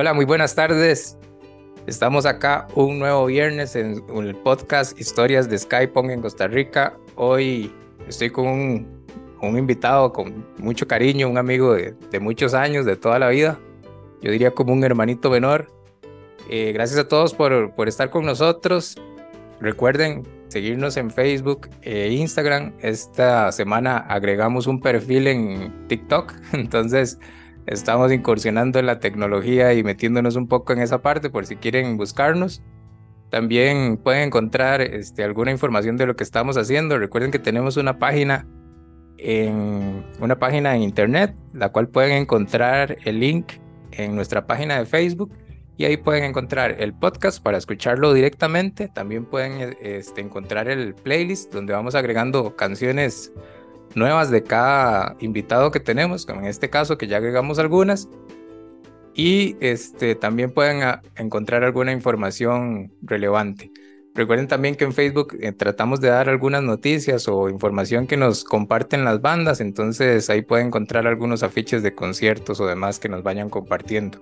Hola, muy buenas tardes. Estamos acá un nuevo viernes en el podcast Historias de Skypong en Costa Rica. Hoy estoy con un, invitado con mucho cariño, un amigo de, muchos años, de toda la vida. Yo diría como un hermanito menor. Eh, gracias a todos por, por estar con nosotros. Recuerden seguirnos en Facebook e Instagram. Esta semana agregamos un perfil en TikTok, entonces estamos incursionando en la tecnología y metiéndonos un poco en esa parte por si quieren buscarnos. También pueden encontrar este, alguna información de lo que estamos haciendo. Recuerden que tenemos una página en una página en internet, la cual pueden encontrar el link en nuestra página de Facebook y ahí pueden encontrar el podcast para escucharlo directamente. También pueden este, encontrar el playlist donde vamos agregando canciones nuevas de cada invitado que tenemos, como en este caso que ya agregamos algunas. Y este, también pueden ah, encontrar alguna información relevante. Recuerden también que en Facebook eh, tratamos de dar algunas noticias o información que nos comparten las bandas, entonces ahí pueden encontrar algunos afiches de conciertos o demás que nos vayan compartiendo.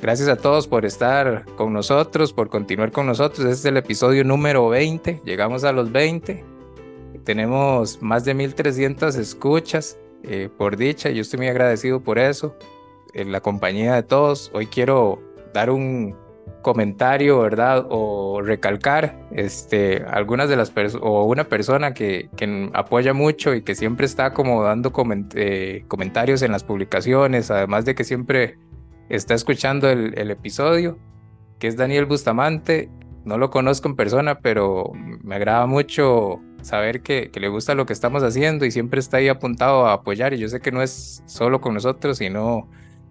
Gracias a todos por estar con nosotros, por continuar con nosotros. Este es el episodio número 20. Llegamos a los 20. Tenemos más de 1300 escuchas eh, por dicha. Yo estoy muy agradecido por eso, en la compañía de todos. Hoy quiero dar un comentario, ¿verdad? O recalcar este, algunas de las personas, o una persona que, que, apoya mucho y que siempre está como dando eh, comentarios en las publicaciones, además de que siempre está escuchando el, episodio, que es Daniel Bustamante. No lo conozco en persona, pero me agrada mucho saber que, le gusta lo que estamos haciendo y siempre está ahí apuntado a apoyar. Y yo sé que no es solo con nosotros, sino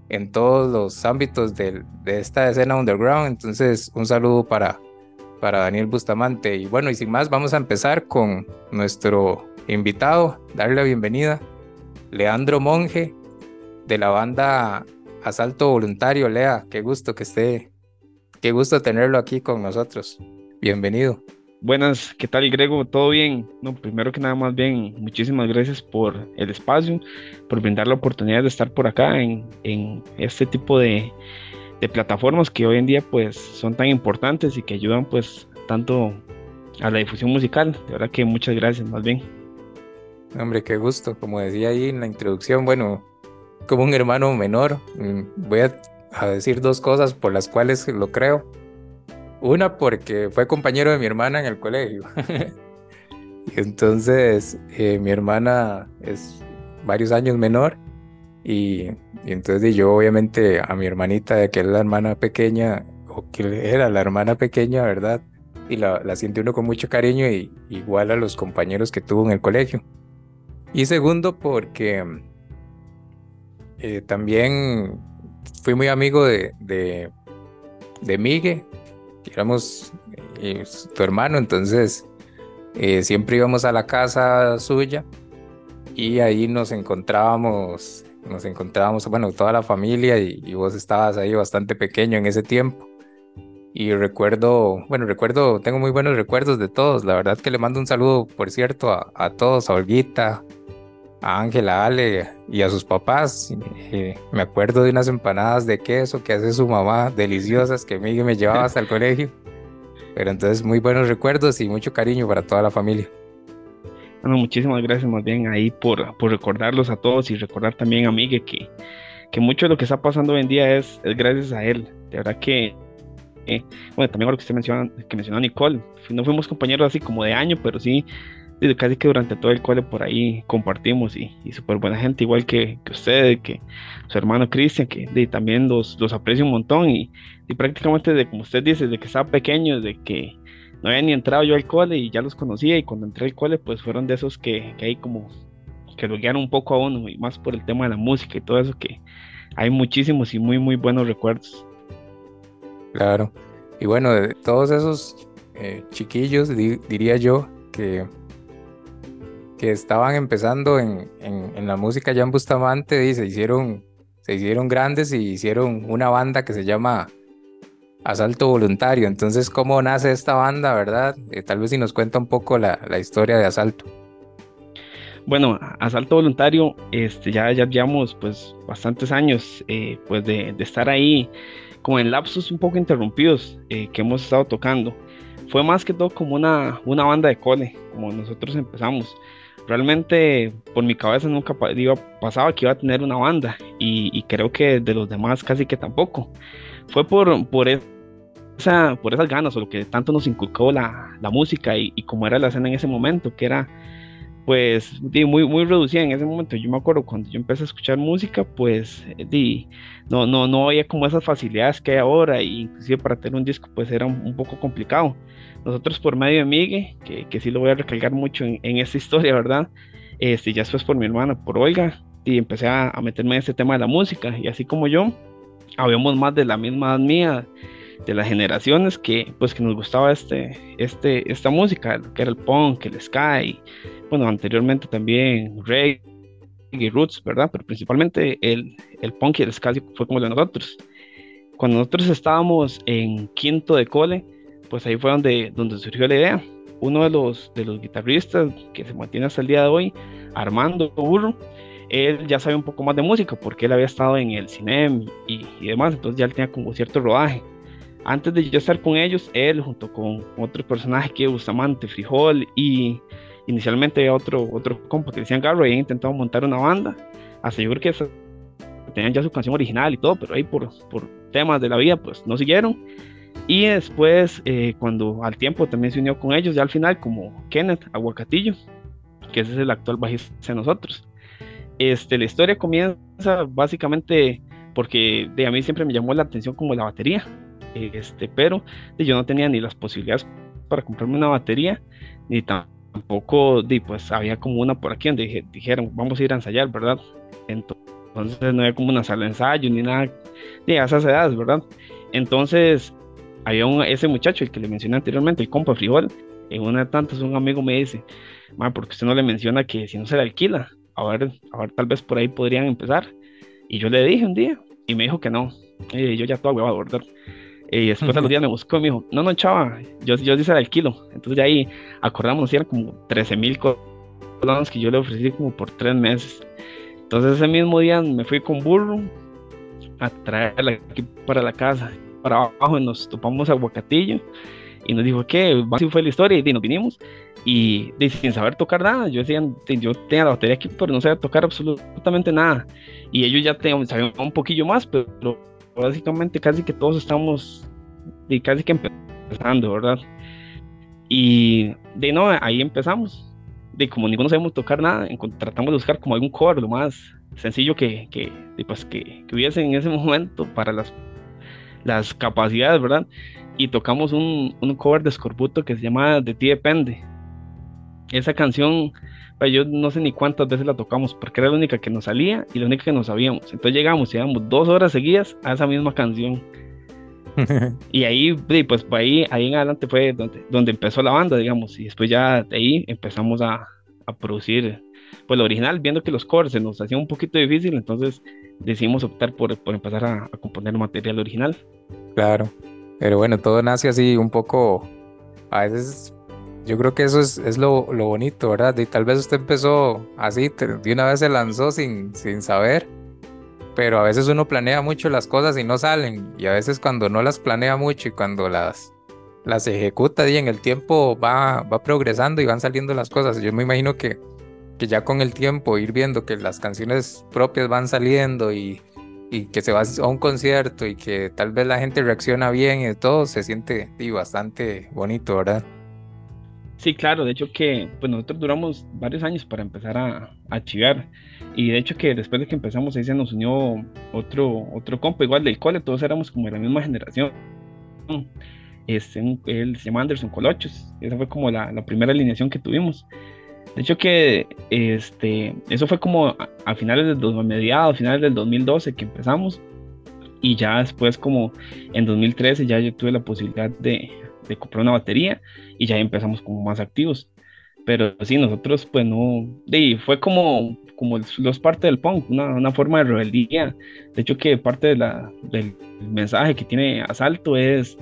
en todos los ámbitos de, esta escena underground. Entonces, un saludo para, para Daniel Bustamante. Y bueno, y sin más, vamos a empezar con nuestro invitado, darle la bienvenida, Leandro Monge, de la banda Asalto Voluntario, Lea, qué gusto que esté, qué gusto tenerlo aquí con nosotros. Bienvenido. Buenas, ¿qué tal Grego? ¿Todo bien? No, primero que nada más bien, muchísimas gracias por el espacio, por brindar la oportunidad de estar por acá en, este tipo de, de, plataformas que hoy en día pues son tan importantes y que ayudan pues tanto a la difusión musical. De verdad que muchas gracias, más bien. Hombre, qué gusto. Como decía ahí en la introducción, bueno, como un hermano menor. Mm, voy a, decir dos cosas por las cuales lo creo. Una porque fue compañero de mi hermana en el colegio. entonces eh, mi hermana es varios años menor y, entonces yo obviamente a mi hermanita, que es la hermana pequeña, o que era la hermana pequeña, ¿verdad? Y la, la siente uno con mucho cariño y igual a los compañeros que tuvo en el colegio. Y segundo porque eh, también fui muy amigo de, de, de Migue, éramos eh, tu hermano, entonces eh, siempre íbamos a la casa suya y ahí nos encontrábamos, nos encontrábamos, bueno, toda la familia y, vos estabas ahí bastante pequeño en ese tiempo. Y recuerdo, bueno, recuerdo, tengo muy buenos recuerdos de todos. La verdad que le mando un saludo, por cierto, a, a todos, a Olguita, a Ángela, Ale y a sus papás. Eh, me acuerdo de unas empanadas de queso que hace su mamá, deliciosas, que Miguel me llevaba hasta el colegio. Pero entonces muy buenos recuerdos y mucho cariño para toda la familia. Bueno, muchísimas gracias más bien ahí por, por recordarlos a todos y recordar también a Miguel que, que mucho de lo que está pasando hoy en día es, es gracias a él. De verdad que, eh, bueno, también lo que usted menciona, que mencionó Nicole, no fuimos compañeros así como de año, pero sí casi que durante todo el cole por ahí compartimos y, y súper buena gente, igual que, usted, que su hermano Cristian, que también los, aprecio un montón y, prácticamente de como usted dice, de que estaba pequeño, de que no había ni entrado yo al cole y ya los conocía y cuando entré al cole pues fueron de esos que, que ahí como que lo guiaron un poco a uno y más por el tema de la música y todo eso que hay muchísimos y muy muy buenos recuerdos. Claro, y bueno, de todos esos eh, chiquillos diría yo que que estaban empezando en, en, la música ya en Bustamante y se hicieron, se hicieron grandes y hicieron una banda que se llama Asalto Voluntario. Entonces, ¿cómo nace esta banda, verdad? Eh, tal vez si nos cuenta un poco la, la, historia de Asalto. Bueno, Asalto Voluntario, este, ya, ya llevamos pues bastantes años eh, pues de, de, estar ahí como en lapsos un poco interrumpidos eh, que hemos estado tocando. Fue más que todo como una, una banda de cole, como nosotros empezamos. Realmente por mi cabeza nunca iba, pasaba que iba a tener una banda y, creo que de los demás casi que tampoco. Fue por, esa, esas ganas o lo que tanto nos inculcó la, música y, y como era la escena en ese momento, que era pues muy, muy reducida en ese momento. Yo me acuerdo cuando yo empecé a escuchar música, pues di, no, no, no había como esas facilidades que hay ahora, e inclusive para tener un disco pues era un, poco complicado. Nosotros por medio de Migue, que, que sí lo voy a recalcar mucho en, en esta historia, ¿verdad? Este, ya después por mi hermana, por Olga, y empecé a, a, meterme en este tema de la música, y así como yo, habíamos más de la misma mía, de las generaciones que pues que nos gustaba este, este, esta música, que era el punk, el sky, bueno, anteriormente también reggae y roots, ¿verdad? Pero principalmente el, el punk y el ska fue como de nosotros. Cuando nosotros estábamos en quinto de cole, pues ahí fue donde, donde surgió la idea. Uno de los, de los guitarristas que se mantiene hasta el día de hoy, Armando Burro, él ya sabe un poco más de música porque él había estado en el cine y, y demás, entonces ya él tenía como cierto rodaje. Antes de yo estar con ellos, él junto con otro personaje que es Bustamante, Frijol y Inicialmente otro, otro compa que decían Garro habían intentado montar una banda. Hasta yo creo que tenían ya su canción original y todo, pero ahí por, por temas de la vida pues no siguieron. Y después, eh, cuando al tiempo también se unió con ellos, ya al final como Kenneth Aguacatillo, que ese es el actual bajista de nosotros. Este, la historia comienza básicamente porque de a mí siempre me llamó la atención como la batería, este, pero yo no tenía ni las posibilidades para comprarme una batería, ni tampoco di, pues había como una por aquí donde dijeron, vamos a ir a ensayar, ¿verdad? Entonces no había como una sala de ensayo ni nada de esas edades, ¿verdad? Entonces había un, ese muchacho, el que le mencioné anteriormente, el compa Frijol, en una de tantas un amigo me dice, porque usted no le menciona que si no se le alquila, a ver, a ver, tal vez por ahí podrían empezar. Y yo le dije un día, y me dijo que no. Y yo ya todo huevado, ¿verdad? Y después a los días me buscó y me dijo, no, no, chava, yo, yo dice el kilo. Entonces de ahí acordamos, eran como 13 mil colones que yo le ofrecí como por tres meses. Entonces ese mismo día me fui con burro a traerla aquí para la casa. Para abajo nos topamos Aguacatillo y nos dijo que así fue la historia y nos vinimos y, sin saber tocar nada, yo decía, yo tenía la batería aquí pero no sabía tocar absolutamente nada y ellos ya tenían, sabían un poquillo más pero básicamente casi que todos estamos y casi que empezando, ¿verdad? Y de no, ahí empezamos. De como ninguno sabemos tocar nada, tratamos de buscar como algún cover lo más sencillo que, que, pues, que, que, hubiese en ese momento para las, las capacidades, ¿verdad? Y tocamos un, un cover de Scorbuto que se llama De ti depende. Esa canción yo no sé ni cuántas veces la tocamos, porque era la única que nos salía y la única que nos sabíamos. Entonces llegamos y llevamos dos horas seguidas a esa misma canción. y ahí, pues ahí, ahí en adelante fue donde, donde empezó la banda, digamos, y después ya de ahí empezamos a, a producir pues lo original, viendo que los covers se nos hacían un poquito difícil, entonces decidimos optar por, por empezar a, a componer material original. Claro, pero bueno, todo nace así un poco, a veces yo creo que eso es, es lo, lo, bonito, ¿verdad? Y tal vez usted empezó así, de una vez se lanzó sin, sin saber, pero a veces uno planea mucho las cosas y no salen, y a veces cuando no las planea mucho y cuando las, las ejecuta y en el tiempo va, va progresando y van saliendo las cosas. Yo me imagino que, que ya con el tiempo ir viendo que las canciones propias van saliendo y, y que se va a un concierto y que tal vez la gente reacciona bien y todo, se siente bastante bonito, ¿verdad? Sí, claro, de hecho que pues nosotros duramos varios años para empezar a, a y de hecho que después de que empezamos ahí se nos unió otro, otro compa igual del cole, todos éramos como de la misma generación. Este, él se llama Anderson Colochos, esa fue como la, la, primera alineación que tuvimos. De hecho que este, eso fue como a, finales del 2000, mediados, finales del 2012 que empezamos y ya después como en 2013 ya yo tuve la posibilidad de de comprar una batería y ya empezamos como más activos. Pero sí, nosotros pues no, de, fue como, como los parte del punk, una, una, forma de rebeldía. De hecho que parte de la, del mensaje que tiene Asalto es,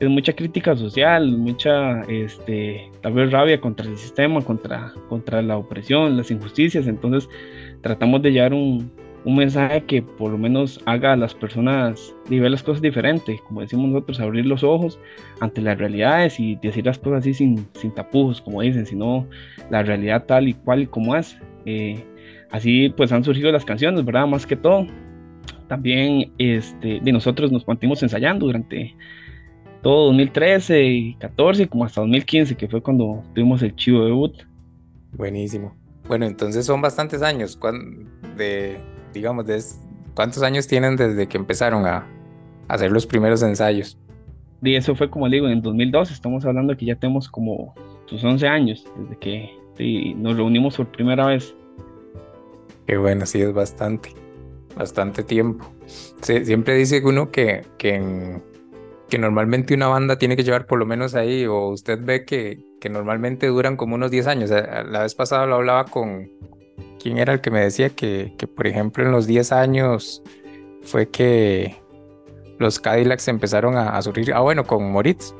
es mucha crítica social, mucha este, tal vez rabia contra el sistema, contra, contra la opresión, las injusticias. Entonces tratamos de llevar un, un mensaje que por lo menos haga a las personas ver las cosas diferentes, como decimos nosotros, abrir los ojos ante las realidades y decir las cosas así sin, sin tapujos, como dicen, sino la realidad tal y cual como es. Eh, así pues han surgido las canciones, ¿verdad? Más que todo. También este, de nosotros nos mantuvimos ensayando durante todo 2013 y 14, como hasta 2015, que fue cuando tuvimos el chivo debut. Buenísimo. Bueno, entonces son bastantes años de, digamos, de, ¿cuántos años tienen desde que empezaron a, hacer los primeros ensayos? Y eso fue como digo, en 2002, estamos hablando de que ya tenemos como sus 11 años desde que nos reunimos por primera vez. Qué bueno, sí, es bastante, bastante tiempo. siempre dice uno que, que, que normalmente una banda tiene que llevar por lo menos ahí, o usted ve que, que normalmente duran como unos 10 años. La vez pasada lo hablaba con, ¿quién era el que me decía que, que por ejemplo, en los 10 años fue que los Cadillacs empezaron a, a surgir? Ah, bueno, con Moritz,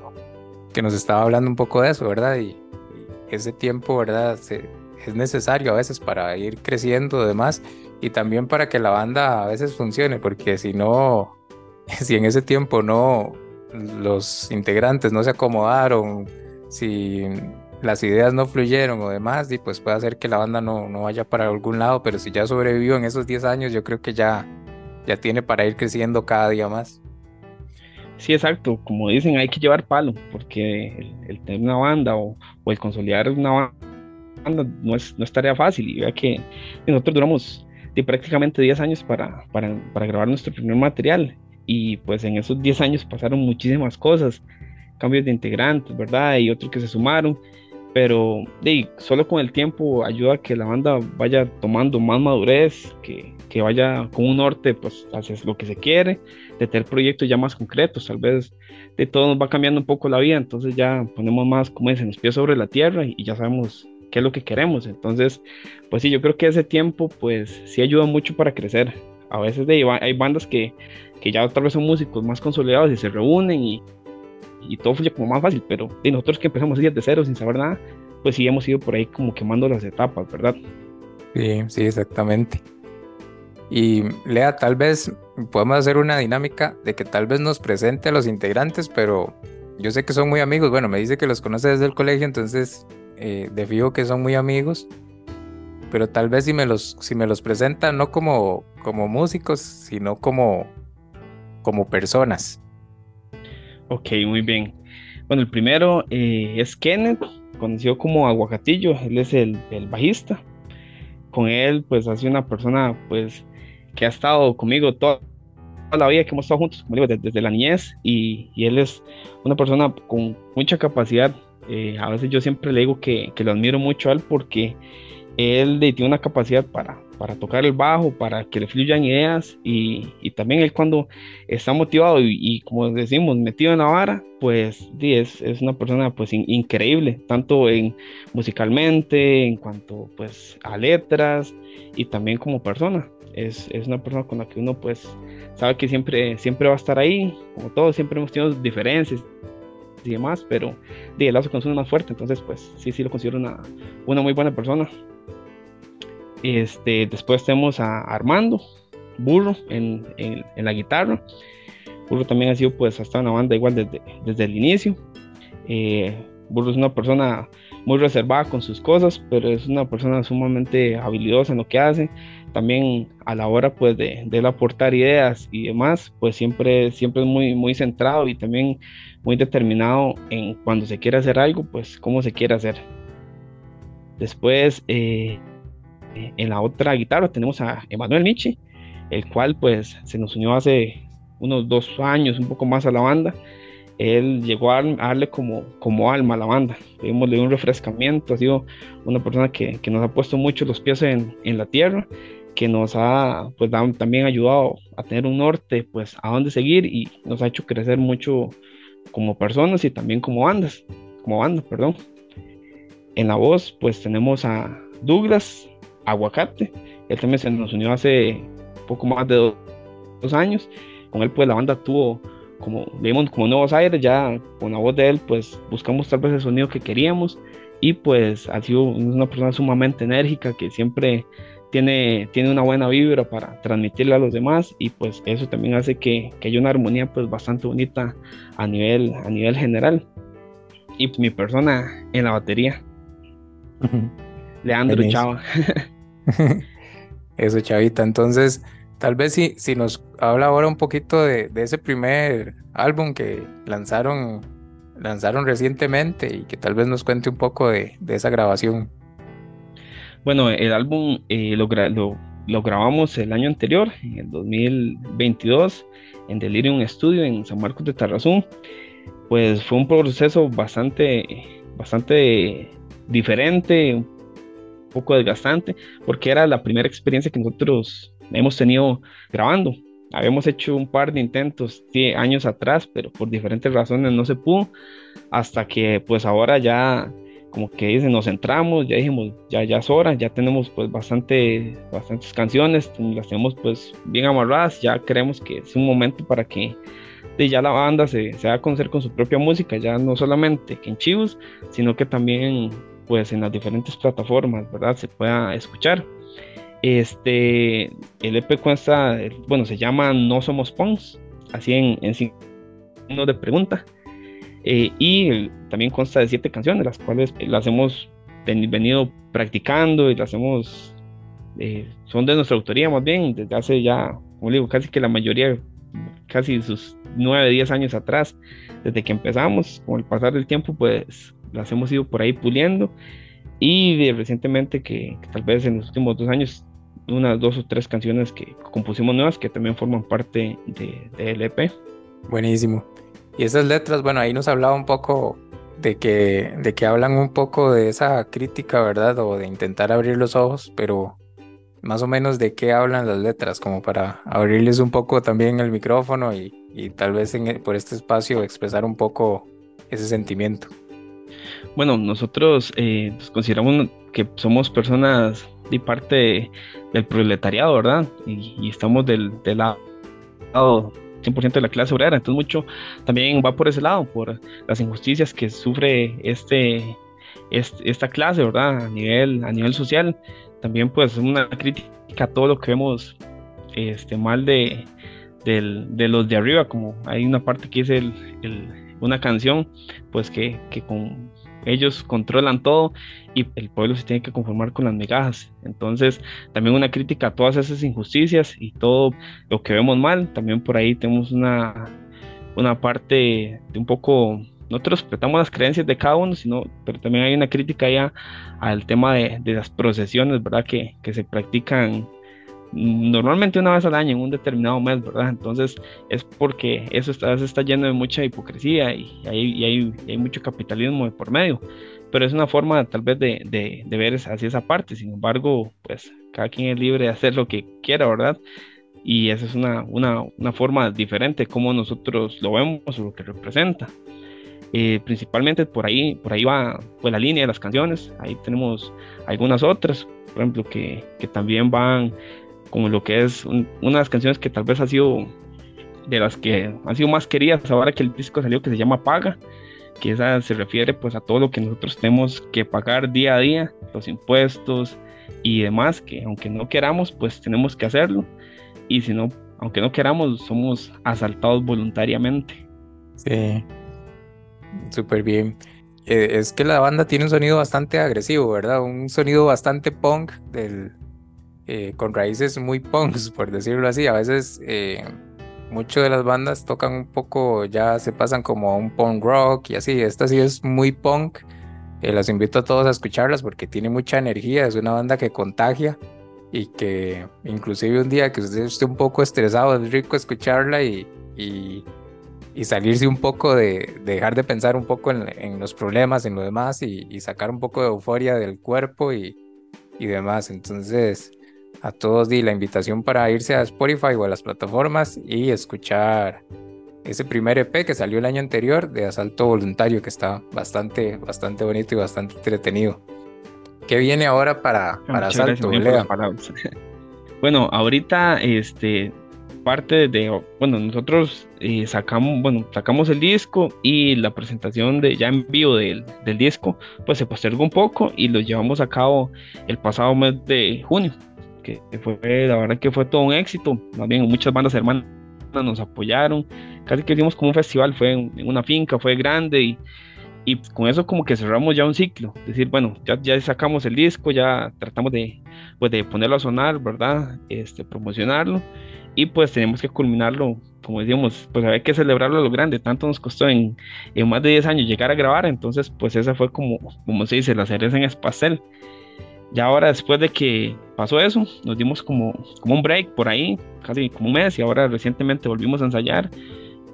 que nos estaba hablando un poco de eso, ¿verdad? Y, ese tiempo, ¿verdad? es necesario a veces para ir creciendo, demás, y también para que la banda a veces funcione, porque si no, si en ese tiempo no, los integrantes no se acomodaron, si las ideas no fluyeron o demás, y pues puede hacer que la banda no, no vaya para algún lado, pero si ya sobrevivió en esos 10 años, yo creo que ya, ya tiene para ir creciendo cada día más. Sí, exacto. Como dicen, hay que llevar palo, porque el, tener una banda o, el consolidar una banda no es, no es tarea fácil. Y vea que nosotros duramos prácticamente 10 años para, para, grabar nuestro primer material. Y pues en esos 10 años pasaron muchísimas cosas, cambios de integrantes, ¿verdad? Y otros que se sumaron pero solo con el tiempo ayuda a que la banda vaya tomando más madurez, que, que, vaya con un norte pues hacia lo que se quiere, de tener proyectos ya más concretos, tal vez de todo nos va cambiando un poco la vida, entonces ya ponemos más, como dicen, los pies sobre la tierra y, ya sabemos qué es lo que queremos, entonces pues sí, yo creo que ese tiempo pues sí ayuda mucho para crecer, a veces de, hay bandas que, que ya tal vez son músicos más consolidados y se reúnen y, y todo fluye como más fácil, pero de nosotros que empezamos días de cero sin saber nada, pues sí hemos ido por ahí como quemando las etapas, ¿verdad? Sí, sí, exactamente. Y Lea, tal vez podemos hacer una dinámica de que tal vez nos presente a los integrantes, pero yo sé que son muy amigos. Bueno, me dice que los conoce desde el colegio, entonces eh, de fijo que son muy amigos. Pero tal vez si me los, si me los presenta no como, como músicos, sino como, como personas. Ok, muy bien. Bueno, el primero eh, es Kenneth, conocido como Aguacatillo, él es el, bajista. Con él, pues, ha sido una persona, pues, que ha estado conmigo toda, la vida, que hemos estado juntos, como digo, desde, la niñez, y, él es una persona con mucha capacidad. Eh, a veces yo siempre le digo que, que lo admiro mucho a él porque él tiene una capacidad para, para tocar el bajo, para que le fluyan ideas y, y también él cuando está motivado y, como decimos, metido en la vara, pues es, es una persona pues increíble, tanto en musicalmente, en cuanto pues a letras y también como persona. Es, es, una persona con la que uno pues sabe que siempre, siempre va a estar ahí, como todos, siempre hemos tenido diferencias y demás, pero de, el lazo con uno más fuerte, entonces pues sí, sí lo considero una, una muy buena persona. Este, después tenemos a Armando Burro en, la guitarra. Burro también ha sido pues hasta una banda igual desde, desde el inicio. Eh, Burro es una persona muy reservada con sus cosas, pero es una persona sumamente habilidosa en lo que hace. También a la hora pues de, de aportar ideas y demás, pues siempre, siempre es muy, muy centrado y también muy determinado en cuando se quiere hacer algo, pues cómo se quiere hacer. Después eh, en la otra guitarra tenemos a Emanuel Michi, el cual pues se nos unió hace unos dos años, un poco más a la banda. Él llegó a darle como, como alma a la banda. Le un refrescamiento, ha sido una persona que, que nos ha puesto mucho los pies en, en la tierra, que nos ha pues también ayudado a tener un norte pues a dónde seguir y nos ha hecho crecer mucho como personas y también como bandas, como banda, perdón. En la voz pues tenemos a Douglas, Aguacate. Él también se nos unió hace poco más de dos, años. Con él, pues la banda tuvo como, digamos, como nuevos aires. Ya con la voz de él, pues buscamos tal vez el sonido que queríamos. Y pues ha sido una persona sumamente enérgica que siempre tiene, tiene una buena vibra para transmitirle a los demás y pues eso también hace que, que haya una armonía pues bastante bonita a nivel, a nivel general. Y pues, mi persona en la batería, Leandro Chava. eso, Chavita. Entonces, tal vez si, si nos habla ahora un poquito de, de ese primer álbum que lanzaron, lanzaron recientemente y que tal vez nos cuente un poco de, de esa grabación. Bueno, el álbum eh, lo, lo, grabamos el año anterior, en el 2022, en Delirium Studio en San Marcos de Tarrazú. Pues fue un proceso bastante, bastante diferente, poco desgastante, porque era la primera experiencia que nosotros hemos tenido grabando. Habíamos hecho un par de intentos años atrás, pero por diferentes razones no se pudo, hasta que pues ahora ya como que dicen, nos centramos, ya dijimos, ya, ya es hora, ya tenemos pues bastante, bastantes canciones, las tenemos pues bien amarradas, ya creemos que es un momento para que ya la banda se, se haga conocer con su propia música, ya no solamente que en Chivos, sino que también pues en las diferentes plataformas, ¿verdad? Se pueda escuchar. Este, el EP cuesta, bueno, se llama No Somos Punks, así en, en signo de pregunta. Eh, y también consta de siete canciones, las cuales las hemos venido practicando y las hemos, eh, son de nuestra autoría más bien, desde hace ya, como digo, casi que la mayoría, casi sus nueve, diez años atrás, desde que empezamos, con el pasar del tiempo, pues las hemos ido por ahí puliendo y recientemente que, tal vez en los últimos dos años unas dos o tres canciones que compusimos nuevas que también forman parte de, de LP. Buenísimo. Y esas letras, bueno, ahí nos hablaba un poco de que, de que hablan un poco de esa crítica, ¿verdad? O de intentar abrir los ojos, pero más o menos de qué hablan las letras, como para abrirles un poco también el micrófono y, tal vez en, por este espacio expresar un poco ese sentimiento. Bueno, nosotros eh, consideramos que somos personas de parte del proletariado, ¿verdad? Y, estamos del, del lado 100% de la clase obrera, entonces mucho también va por ese lado, por las injusticias que sufre este, esta clase, ¿verdad? A nivel, a nivel social, también pues una crítica a todo lo que vemos este, mal de, de los de arriba, como hay una parte que es el, una canción, pues que, que con ellos controlan todo y el pueblo se tiene que conformar con las migajas. Entonces, también una crítica a todas esas injusticias y todo lo que vemos mal. También por ahí tenemos una, una parte de un poco, nosotros respetamos las creencias de cada uno, sino, pero también hay una crítica ya al tema de, de las procesiones, ¿verdad? Que, que se practican normalmente una vez al año en un determinado mes, ¿verdad? Entonces es porque eso está, está lleno de mucha hipocresía y hay, hay, hay, mucho capitalismo de por medio, pero es una forma tal vez de, de, de, ver hacia esa parte, sin embargo, pues cada quien es libre de hacer lo que quiera, ¿verdad? Y esa es una, una, una forma diferente como nosotros lo vemos o lo que representa. Eh, principalmente por ahí, por ahí va pues, la línea de las canciones, ahí tenemos algunas otras, por ejemplo, que, que también van como lo que es una de las canciones que tal vez ha sido de las que han sido más queridas ahora que el disco salió que se llama Paga, que esa se refiere pues a todo lo que nosotros tenemos que pagar día a día, los impuestos y demás, que aunque no queramos pues tenemos que hacerlo y si no, aunque no queramos somos asaltados voluntariamente. Sí, súper bien. Eh, es que la banda tiene un sonido bastante agresivo, ¿verdad? Un sonido bastante punk del, eh, con raíces muy punks, por decirlo así. A veces eh, muchas de las bandas tocan un poco, ya se pasan como a un punk rock y así. Esta sí es muy punk. Eh, invito a todos a escucharlas porque tiene mucha energía. Es una banda que contagia y que inclusive un día que usted esté un poco estresado es rico escucharla y, y, salirse un poco de, dejar de pensar un poco en, los problemas, en lo demás y, sacar un poco de euforia del cuerpo y, y demás. Entonces, a todos di la invitación para irse a Spotify o a las plataformas y escuchar ese primer EP que salió el año anterior de Asalto Voluntario, que está bastante, bastante bonito y bastante entretenido. ¿Qué viene ahora para, para Asalto? Bueno, ahorita este parte de, bueno, nosotros eh, sacamos, bueno, sacamos el disco y la presentación de ya en vivo del, del disco, pues se postergó un poco y lo llevamos a cabo el pasado mes de junio que fue, la verdad que fue todo un éxito. También muchas bandas hermanas nos apoyaron. Casi que hicimos como un festival, fue en, una finca, fue grande y, y con eso como que cerramos ya un ciclo. Decir, bueno, ya, ya sacamos el disco, ya tratamos de, pues, de ponerlo a sonar, ¿verdad? Este, promocionarlo y pues tenemos que culminarlo, como decíamos, pues había que celebrarlo a lo grande, tanto nos costó en, en, más de 10 años llegar a grabar, entonces pues esa fue como, como se dice, la cereza en el pastel. Ya ahora después de que pasó eso, nos dimos como, como un break por ahí, casi como un mes, y ahora recientemente volvimos a ensayar,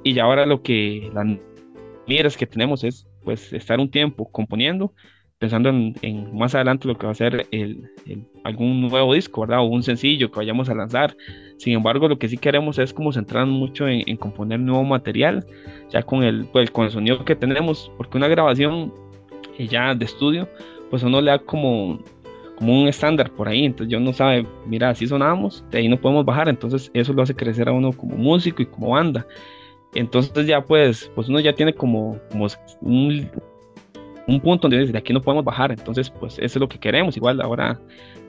y ya ahora lo que las miras que tenemos es pues estar un tiempo componiendo, pensando en, más adelante lo que va a ser el, algún nuevo disco, ¿verdad? O un sencillo que vayamos a lanzar. Sin embargo, lo que sí queremos es como centrarnos mucho en, componer nuevo material, ya con el, pues, con el sonido que tenemos, porque una grabación ya de estudio, pues uno le da como como un estándar por ahí, entonces yo no sabe, mira, así sonamos, de ahí no podemos bajar, entonces eso lo hace crecer a uno como músico y como banda. Entonces ya pues, pues uno ya tiene como, como un, un punto donde dice, de aquí no podemos bajar, entonces pues eso es lo que queremos, igual ahora,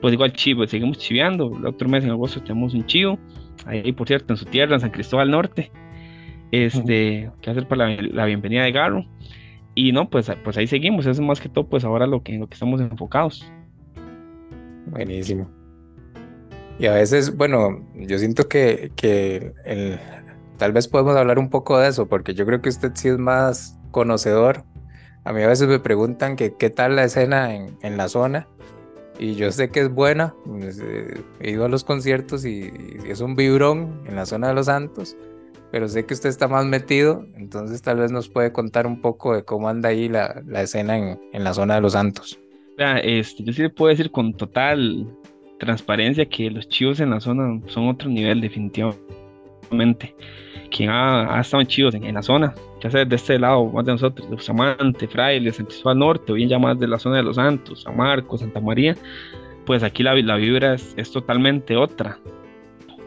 pues igual chivo, seguimos chiveando, el otro mes en agosto tenemos un chivo, ahí por cierto, en su tierra, en San Cristóbal Norte, este, que hacer para la, la, bienvenida de Garro, y no, pues, pues ahí seguimos, eso es más que todo pues ahora lo que, lo que estamos enfocados. Buenísimo. Y a veces, bueno, yo siento que, que el, tal vez podemos hablar un poco de eso, porque yo creo que usted sí es más conocedor. A mí a veces me preguntan que qué tal la escena en, en la zona, y yo sé que es buena. Pues, eh, he ido a los conciertos y, es un vibrón en la zona de los Santos, pero sé que usted está más metido, entonces tal vez nos puede contar un poco de cómo anda ahí la, la escena en, en la zona de los Santos. Este, yo sí le puedo decir con total transparencia que los chivos en la zona son otro nivel, definitivamente. Quien ha, estado en chivos en, la zona, ya sea de este lado, más de nosotros, de Bustamante, Fraile, San Norte, o bien ya más de la zona de los Santos, San Marcos, Santa María, pues aquí la, la vibra es, es totalmente otra.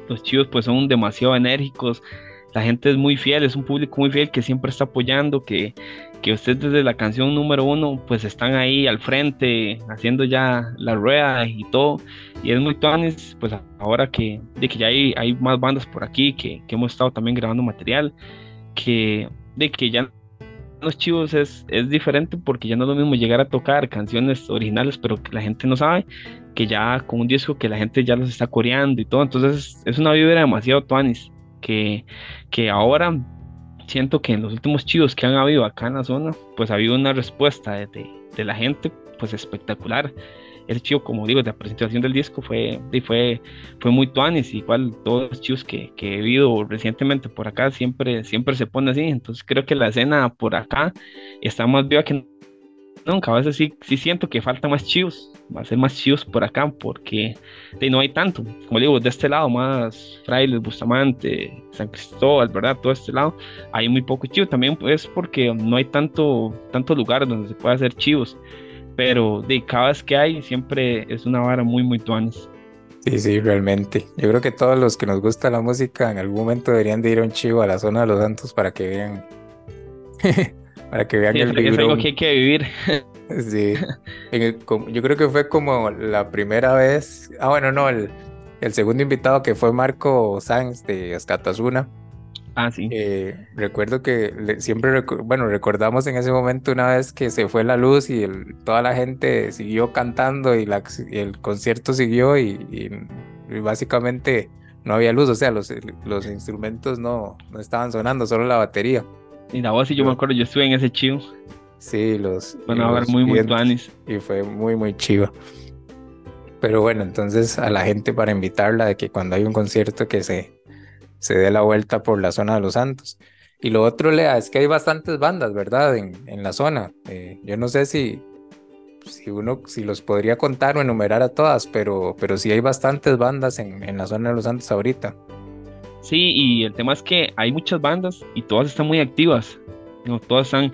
Los chivos pues son demasiado enérgicos, la gente es muy fiel, es un público muy fiel que siempre está apoyando, que, que ustedes desde la canción número uno pues están ahí al frente haciendo ya la rueda y todo. Y es muy tonis pues ahora que, de que ya hay, hay más bandas por aquí que, que, hemos estado también grabando material que de que ya los chivos es, es diferente porque ya no es lo mismo llegar a tocar canciones originales pero que la gente no sabe que ya con un disco que la gente ya los está coreando y todo. Entonces es una vibra demasiado tuanis que, que ahora siento que en los últimos chivos que han habido acá en la zona, pues ha habido una respuesta de, de, la gente pues espectacular. El chivo, como digo, de la presentación del disco fue, fue, fue muy tuanis, igual todos los chivos que, que, he vivido recientemente por acá siempre, siempre se pone así, entonces creo que la escena por acá está más viva que nunca, a veces sí, sí siento que falta más chivos, va a ser más chivos por acá, porque no hay tanto, como digo, de este lado más Frailes, Bustamante, San Cristóbal, ¿verdad? Todo este lado, hay muy poco chivos, también es porque no hay tanto, tanto lugar donde se pueda hacer chivos, pero de cada vez que hay, siempre es una vara muy, muy tuanis. Sí, sí, realmente. Yo creo que todos los que nos gusta la música en algún momento deberían de ir a un chivo a la zona de los Santos para que vean para que vean el Es algo que hay que vivir. Sí. yo creo que fue como la primera vez. Ah, bueno, no, el, el segundo invitado que fue Marco Sanz de Escatazuna. Ah, sí. Eh, recuerdo que siempre, bueno, recordamos en ese momento una vez que se fue la luz y toda la gente siguió cantando y, el concierto siguió y, básicamente no había luz, o sea, los, los instrumentos no, no estaban sonando, solo la batería. Y la voz, y yo me acuerdo, yo estuve en ese chivo. Sí, los. Bueno, a ver, muy, muy tuanis. Y fue muy, muy chivo. Pero bueno, entonces a la gente para invitarla de que cuando hay un concierto que se, se dé la vuelta por la zona de los Santos. Y lo otro, Lea, es que hay bastantes bandas, ¿verdad? En, en la zona. Eh, yo no sé si, si uno, si los podría contar o enumerar a todas, pero, pero sí hay bastantes bandas en, en la zona de los Santos ahorita. Sí, y el tema es que hay muchas bandas y todas están muy activas. ¿no? Todas están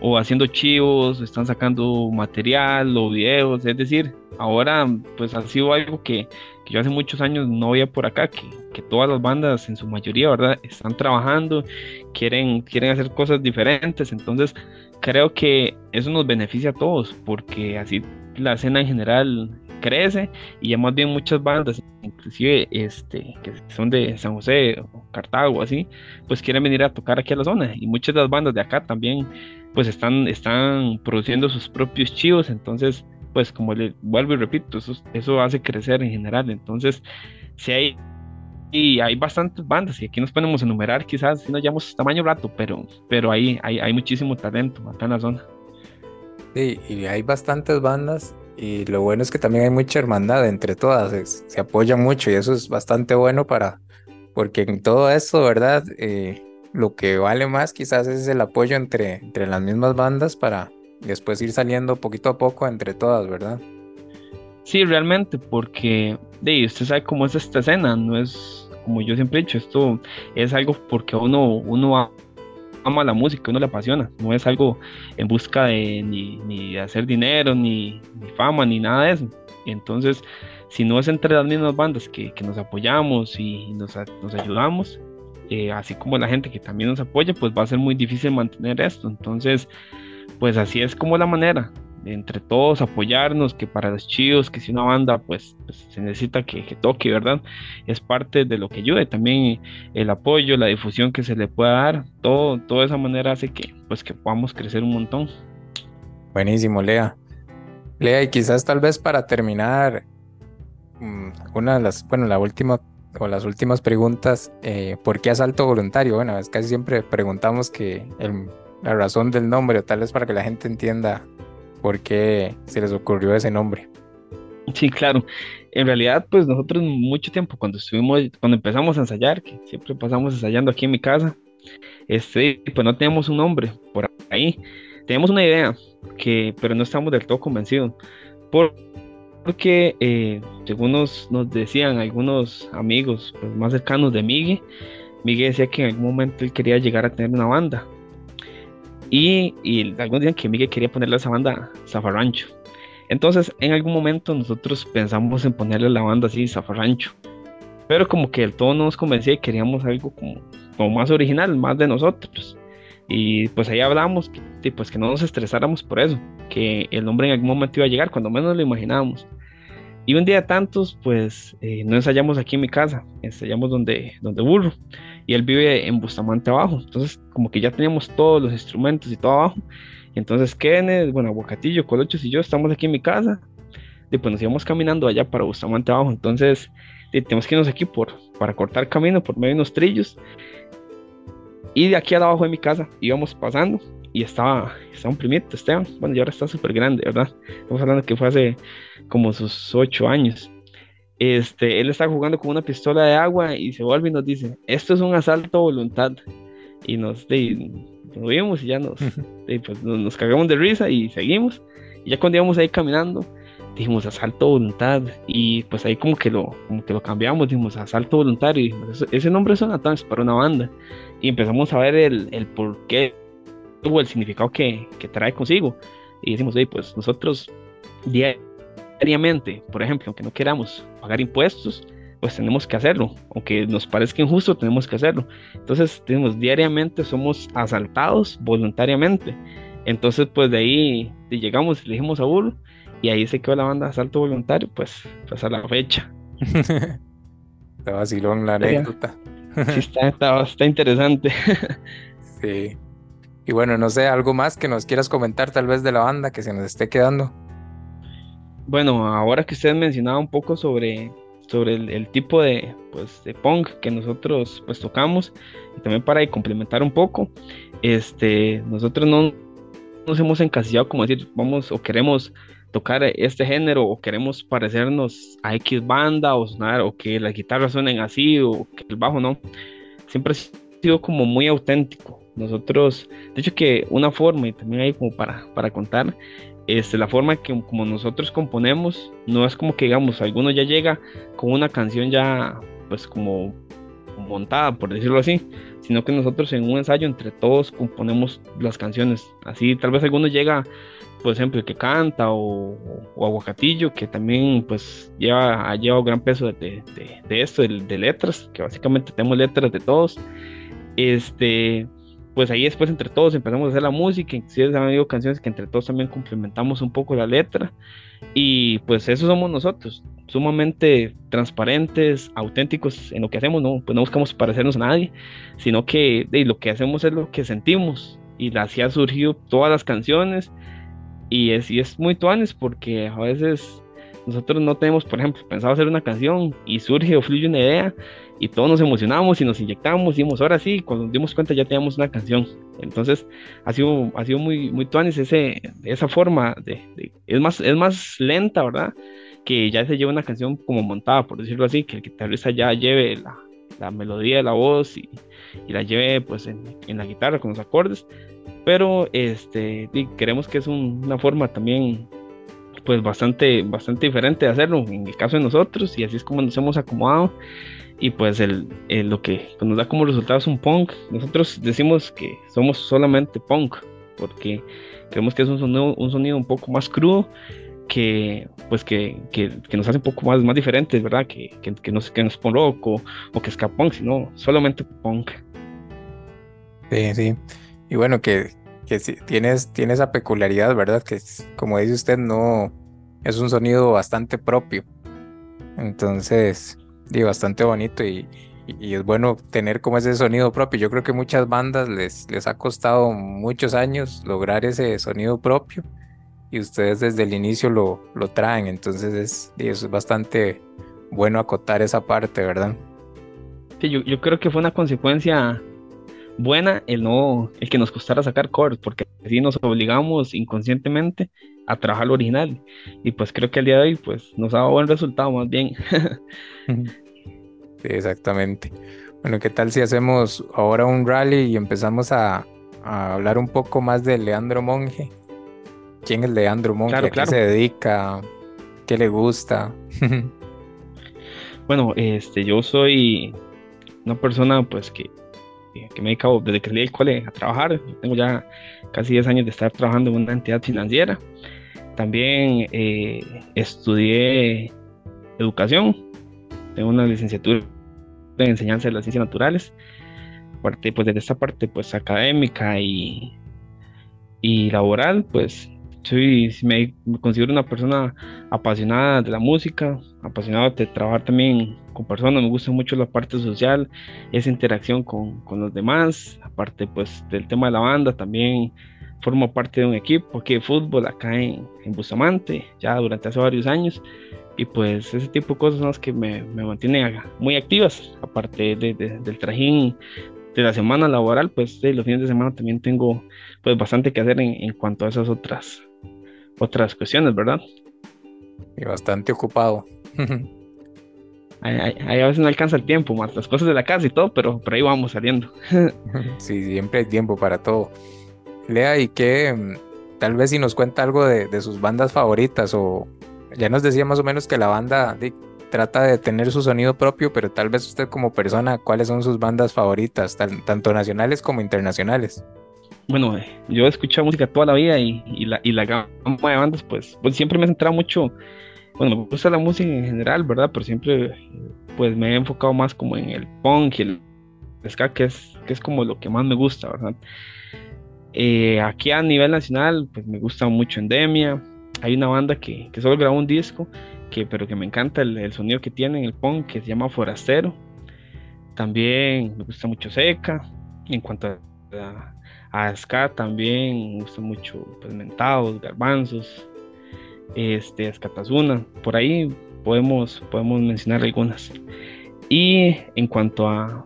o haciendo chivos, están sacando material o videos. Es decir, ahora pues ha sido algo que, que yo hace muchos años no veía por acá, que, que, todas las bandas en su mayoría, ¿verdad? Están trabajando, quieren, quieren hacer cosas diferentes. Entonces creo que eso nos beneficia a todos porque así la escena en general crece y ya más bien muchas bandas, inclusive este, que son de San José o Cartago, así, pues quieren venir a tocar aquí a la zona. Y muchas de las bandas de acá también pues están, están produciendo sus propios chivos, entonces pues como le vuelvo y repito, eso, eso hace crecer en general, entonces si hay y hay bastantes bandas y aquí nos podemos enumerar quizás si no llevamos tamaño rato, pero, pero ahí hay, hay muchísimo talento acá en la zona. Sí, y hay bastantes bandas y lo bueno es que también hay mucha hermandad entre todas, se apoyan mucho y eso es bastante bueno para, porque en todo esto, ¿verdad? Eh, lo que vale más quizás es el apoyo entre, entre las mismas bandas para después ir saliendo poquito a poco entre todas, ¿verdad? Sí, realmente, porque de, usted sabe cómo es esta escena, no es como yo siempre he dicho, esto es algo porque uno, uno ama la música, uno le apasiona, no es algo en busca de ni, hacer dinero, ni, fama, ni nada de eso. Entonces, si no es entre las mismas bandas que, que nos apoyamos y nos, nos ayudamos, eh, así como la gente que también nos apoya, pues va a ser muy difícil mantener esto. Entonces, pues así es como la manera entre todos apoyarnos, que para los chivos, que si una banda pues, pues se necesita que, toque, ¿verdad? Es parte de lo que ayude, también el apoyo, la difusión que se le pueda dar, todo, toda esa manera hace que pues que podamos crecer un montón. Buenísimo, Lea. Lea, y quizás tal vez para terminar, mm, una de las, bueno, la última o las últimas preguntas, eh, ¿por qué asalto voluntario? Bueno, es casi siempre preguntamos que la razón del nombre, o tal vez para que la gente entienda por qué se les ocurrió ese nombre. Sí, claro. En realidad, pues nosotros mucho tiempo cuando estuvimos, cuando empezamos a ensayar, que siempre pasamos ensayando aquí en mi casa, este, pues no teníamos un nombre por ahí. Teníamos una idea, que, pero no estamos del todo convencidos. porque, eh, según nos, decían algunos amigos pues, más cercanos de Miguel, Miguel decía que en algún momento él quería llegar a tener una banda. Y, algunos dicen que Miguel quería ponerle a esa banda Zafarrancho. Entonces, en algún momento nosotros pensamos en ponerle la banda así, Zafarrancho. Pero como que el todo no nos convencía y queríamos algo como, más original, más de nosotros. Y pues ahí hablamos que, pues que no nos estresáramos por eso, que el nombre en algún momento iba a llegar, cuando menos lo imaginábamos. Y un día tantos, pues eh, no ensayamos aquí en mi casa, ensayamos donde, donde burro y él vive en Bustamante abajo. Entonces, como que ya teníamos todos los instrumentos y todo abajo. Entonces Kenneth, bueno, Aguacatillo, Colochos y yo estamos aquí en mi casa. Y pues nos íbamos caminando allá para Bustamante abajo. Entonces, tenemos que irnos aquí por, para cortar camino por medio de unos trillos. Y de aquí abajo de mi casa íbamos pasando y estaba, estaba un primito, Esteban. Bueno, y ahora está súper grande, ¿verdad? Estamos hablando que fue hace como sus ocho años este, él está jugando con una pistola de agua y se vuelve y nos dice, esto es un asalto a voluntad. Y nos, vimos y ya nos, pues, nos, cagamos de risa y seguimos. Y ya cuando íbamos ahí caminando, dijimos asalto a voluntad. Y pues ahí como que lo, como que lo cambiamos, dijimos asalto voluntario. Y dijimos, ese nombre suena tan para una banda. Y empezamos a ver el, el por qué o el significado que, que trae consigo. Y decimos, pues nosotros diariamente, por ejemplo, aunque no queramos pagar impuestos, pues tenemos que hacerlo, aunque nos parezca injusto, tenemos que hacerlo. Entonces, tenemos diariamente, somos asaltados voluntariamente. Entonces, pues de ahí llegamos, elegimos a Burro y ahí se quedó la banda de asalto voluntario, pues, pues a la fecha. está vacilón la anécdota. sí, está, está, está interesante. sí. Y bueno, no sé, algo más que nos quieras comentar tal vez de la banda que se nos esté quedando bueno, ahora que usted mencionaba un poco sobre, sobre el, tipo de, pues, de punk que nosotros pues tocamos, y también para complementar un poco, este, nosotros no nos hemos encasillado como decir, vamos o queremos tocar este género o queremos parecernos a X banda o sonar o que las guitarras suenen así o que el bajo no. Siempre ha sido como muy auténtico. Nosotros, de hecho que una forma y también hay como para, para contar este, la forma que como nosotros componemos no es como que digamos alguno ya llega con una canción ya pues como montada por decirlo así sino que nosotros en un ensayo entre todos componemos las canciones. Así tal vez alguno llega por ejemplo el que canta o, aguacatillo que también pues lleva ha llevado gran peso de, de, esto de, letras que básicamente tenemos letras de todos. Este pues ahí después entre todos empezamos a hacer la música, inclusive han habido canciones que entre todos también complementamos un poco la letra. Y pues eso somos nosotros, sumamente transparentes, auténticos en lo que hacemos, no, pues no buscamos parecernos a nadie, sino que lo que hacemos es lo que sentimos. Y así han surgido todas las canciones. Y es, y es muy tuanes porque a veces nosotros no tenemos, por ejemplo, pensado hacer una canción y surge o fluye una idea y todos nos emocionamos y nos inyectamos y dijimos, ahora sí, cuando nos dimos cuenta ya teníamos una canción. Entonces ha sido, ha sido muy, muy tuanis ese, esa forma de, es, más, es más lenta, ¿verdad? Que ya se lleva una canción como montada, por decirlo así, que el guitarrista ya lleve la, la melodía de la voz y, y la lleve pues en, en, la guitarra con los acordes. Pero este, queremos que es una forma también pues bastante, bastante diferente de hacerlo en el caso de nosotros y así es como nos hemos acomodado y pues el, lo que nos da como resultado es un punk. Nosotros decimos que somos solamente punk porque creemos que es un sonido un, sonido un poco más crudo que pues que, que, que, nos hace un poco más, más diferentes, ¿verdad? Que, que, que no, que no es punk rock o, o que es punk, sino solamente punk. Sí, sí. Y bueno, que, que tienes, tiene esa peculiaridad, ¿verdad? Que como dice usted, no es un sonido bastante propio. Entonces, digo, bastante bonito y, y, es bueno tener como ese sonido propio. Yo creo que muchas bandas les, les ha costado muchos años lograr ese sonido propio y ustedes desde el inicio lo, lo traen. Entonces es, es bastante bueno acotar esa parte, ¿verdad? Sí, yo, yo creo que fue una consecuencia buena el no el que nos costara sacar covers porque así nos obligamos inconscientemente a trabajar lo original. Y pues creo que al día de hoy pues nos ha dado buen resultado más bien. Sí, exactamente. Bueno qué tal si hacemos ahora un rally y empezamos a, a hablar un poco más de Leandro Monge quién es Leandro Monge a qué se dedica qué le gusta bueno este yo soy una persona pues que que me he dedicado desde que salí del cole a trabajar. tengo ya casi 10 años de estar trabajando en una entidad financiera. También eh, estudié educación. Tengo una licenciatura en enseñanza de las ciencias naturales. Aparte, pues desde esta parte pues académica y, y laboral, pues soy, me, considero una persona apasionada de la música, apasionada de trabajar también con personas, me gusta mucho la parte social, esa interacción con, con los demás, aparte pues del tema de la banda, también formo parte de un equipo aquí de fútbol acá en, en Bustamante, ya durante hace varios años, y pues ese tipo de cosas son las que me, me mantienen muy activas, aparte de, del trajín de la semana laboral, pues de los fines de semana también tengo pues bastante que hacer en, en cuanto a esas otras otras cuestiones, ¿verdad? Y bastante ocupado. Ahí, a veces no alcanza el tiempo, más las cosas de la casa y todo, pero por ahí vamos saliendo. sí, siempre hay tiempo para todo. Lea, y que mm, tal vez si nos cuenta algo de, sus bandas favoritas, o ya nos decía más o menos que la banda trata de tener su sonido propio, pero tal vez usted como persona, ¿cuáles son sus bandas favoritas, tanto nacionales como internacionales? Bueno, yo he escuchado música toda la vida y, la, gama de bandas, pues, pues siempre me he centrado mucho, bueno, me gusta la música en general, ¿verdad? Pero siempre, pues me he enfocado más como en el punk y el ska, que es, que es como lo que más me gusta, ¿verdad? Eh, aquí a nivel nacional, pues me gusta mucho Endemia. Hay una banda que, que solo grabó un disco, que, pero que me encanta el, el, sonido que tiene en el punk, que se llama Forastero. También me gusta mucho Seca. En cuanto a, a ska también, me gusta mucho pues, mentados, garbanzos, este, escatazuna, por ahí podemos, podemos mencionar algunas. Y en cuanto a,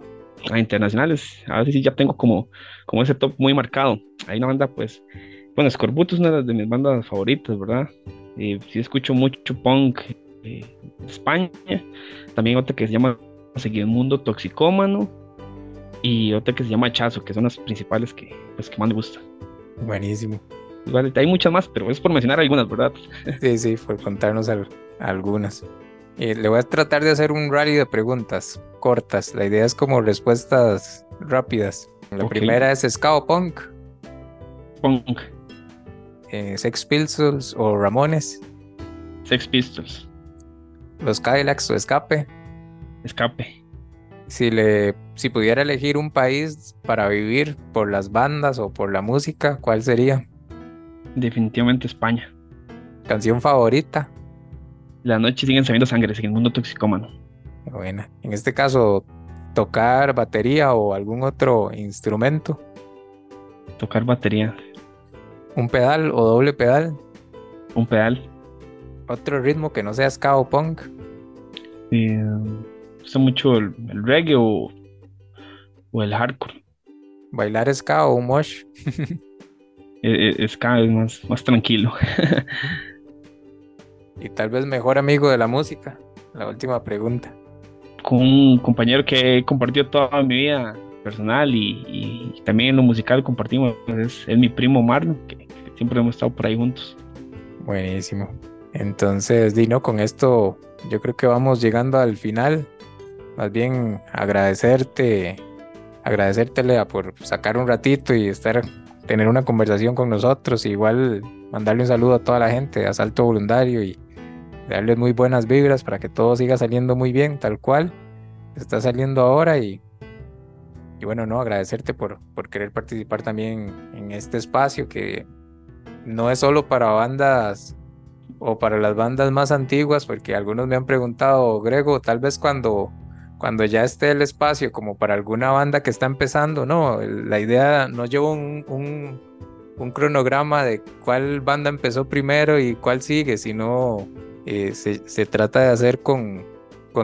a internacionales, a sí ya tengo como, como ese top muy marcado. Hay una banda, pues, bueno, Scorbuto es una de mis bandas favoritas, ¿verdad? Eh, sí escucho mucho punk eh, España, también otra que se llama Seguir Mundo Toxicómano, y otra que se llama Chazo, que son las principales que, pues, que más me gustan. Buenísimo. Vale, hay muchas más, pero es por mencionar algunas, ¿verdad? Sí, sí, por contarnos algunas. Eh, le voy a tratar de hacer un rally de preguntas cortas. La idea es como respuestas rápidas. La primera es Ska Punk. Punk. Eh, Sex Pistols o Ramones. Sex Pistols. Los Cadillacs o Escape. Escape. Si le si pudiera elegir un país para vivir por las bandas o por la música, ¿cuál sería? Definitivamente España. ¿Canción favorita? La noche siguen sabiendo sangre en el mundo toxicómano. Buena. En este caso, tocar batería o algún otro instrumento. Tocar batería. ¿Un pedal o doble pedal? Un pedal. ¿Otro ritmo que no sea ska o punk? Eh, gusta mucho el, reggae o, el hardcore. ¿Bailar ska o un mosh? Eh, eh, ska es más, más tranquilo. y tal vez mejor amigo de la música. La última pregunta. Con un compañero que he compartido toda mi vida personal y, también en lo musical compartimos. Es, mi primo Marlon, que, siempre hemos estado por ahí juntos. Buenísimo. Entonces, Dino, con esto yo creo que vamos llegando al final. Más bien agradecerte, agradecerte por sacar un ratito y estar, tener una conversación con nosotros. Igual mandarle un saludo a toda la gente de Asalto Voluntario y darles muy buenas vibras para que todo siga saliendo muy bien, tal cual está saliendo ahora y, y bueno, no, agradecerte por, por querer participar también en este espacio que no es solo para bandas o para las bandas más antiguas, porque algunos me han preguntado, Grego, tal vez cuando, cuando ya esté el espacio como para alguna banda que está empezando, no, la idea no llevo un, cronograma de cuál banda empezó primero y cuál sigue, sino eh, se, trata de hacer con,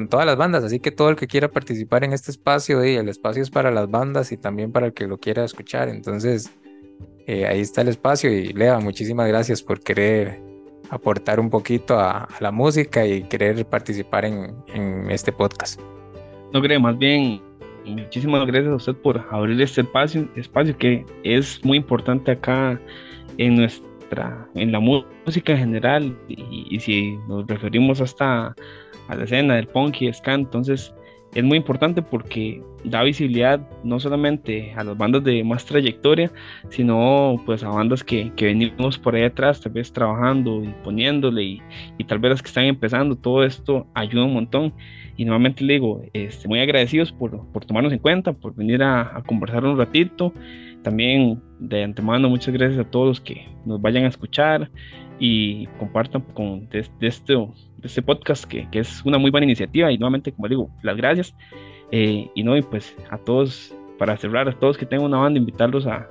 todas las bandas, así que todo el que quiera participar en este espacio, y el espacio es para las bandas y también para el que lo quiera escuchar, entonces eh, ahí está el espacio y Lea, muchísimas gracias por querer aportar un poquito a, la música y querer participar en este podcast. No creo, más bien muchísimas gracias a usted por abrir este espacio, espacio que es muy importante acá en nuestra en la música en general, y, si nos referimos hasta a la escena del punk y ska, entonces es muy importante porque da visibilidad no solamente a las bandas de más trayectoria, sino pues a bandas que, que venimos por ahí atrás, tal vez trabajando y poniéndole y, y, tal vez las que están empezando, todo esto ayuda un montón. Y nuevamente le digo, este, muy agradecidos por, por tomarnos en cuenta, por venir a, a conversar un ratito. También de antemano, muchas gracias a todos los que nos vayan a escuchar y compartan con de, este, este podcast que, que, es una muy buena iniciativa. Y nuevamente como digo las gracias. Eh, y no y pues a todos para cerrar a todos que tengan una banda invitarlos a,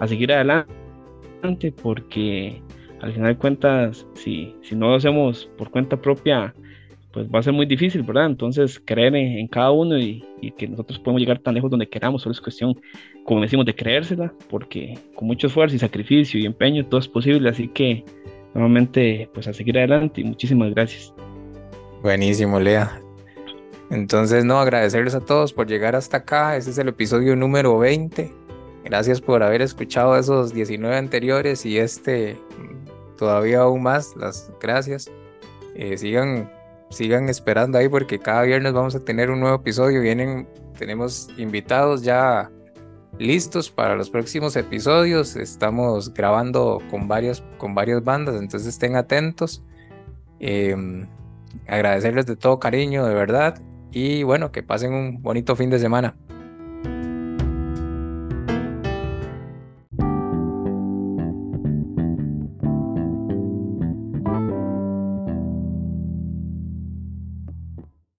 a seguir adelante porque al final de cuentas si, si no lo hacemos por cuenta propia pues va a ser muy difícil, ¿verdad? Entonces, creer en, cada uno y, que nosotros podemos llegar tan lejos donde queramos, solo es cuestión, como decimos, de creérsela, porque con mucho esfuerzo y sacrificio y empeño todo es posible, así que nuevamente, pues a seguir adelante y muchísimas gracias. Buenísimo, Lea. Entonces, no, agradecerles a todos por llegar hasta acá. Este es el episodio número 20. Gracias por haber escuchado esos 19 anteriores y este todavía aún más. Las gracias. Eh, sigan sigan esperando ahí porque cada viernes vamos a tener un nuevo episodio. Vienen, tenemos invitados ya listos para los próximos episodios. Estamos grabando con varias, con varias bandas, entonces estén atentos. Em, agradecerles de todo cariño, de verdad. Y bueno, que pasen un bonito fin de semana.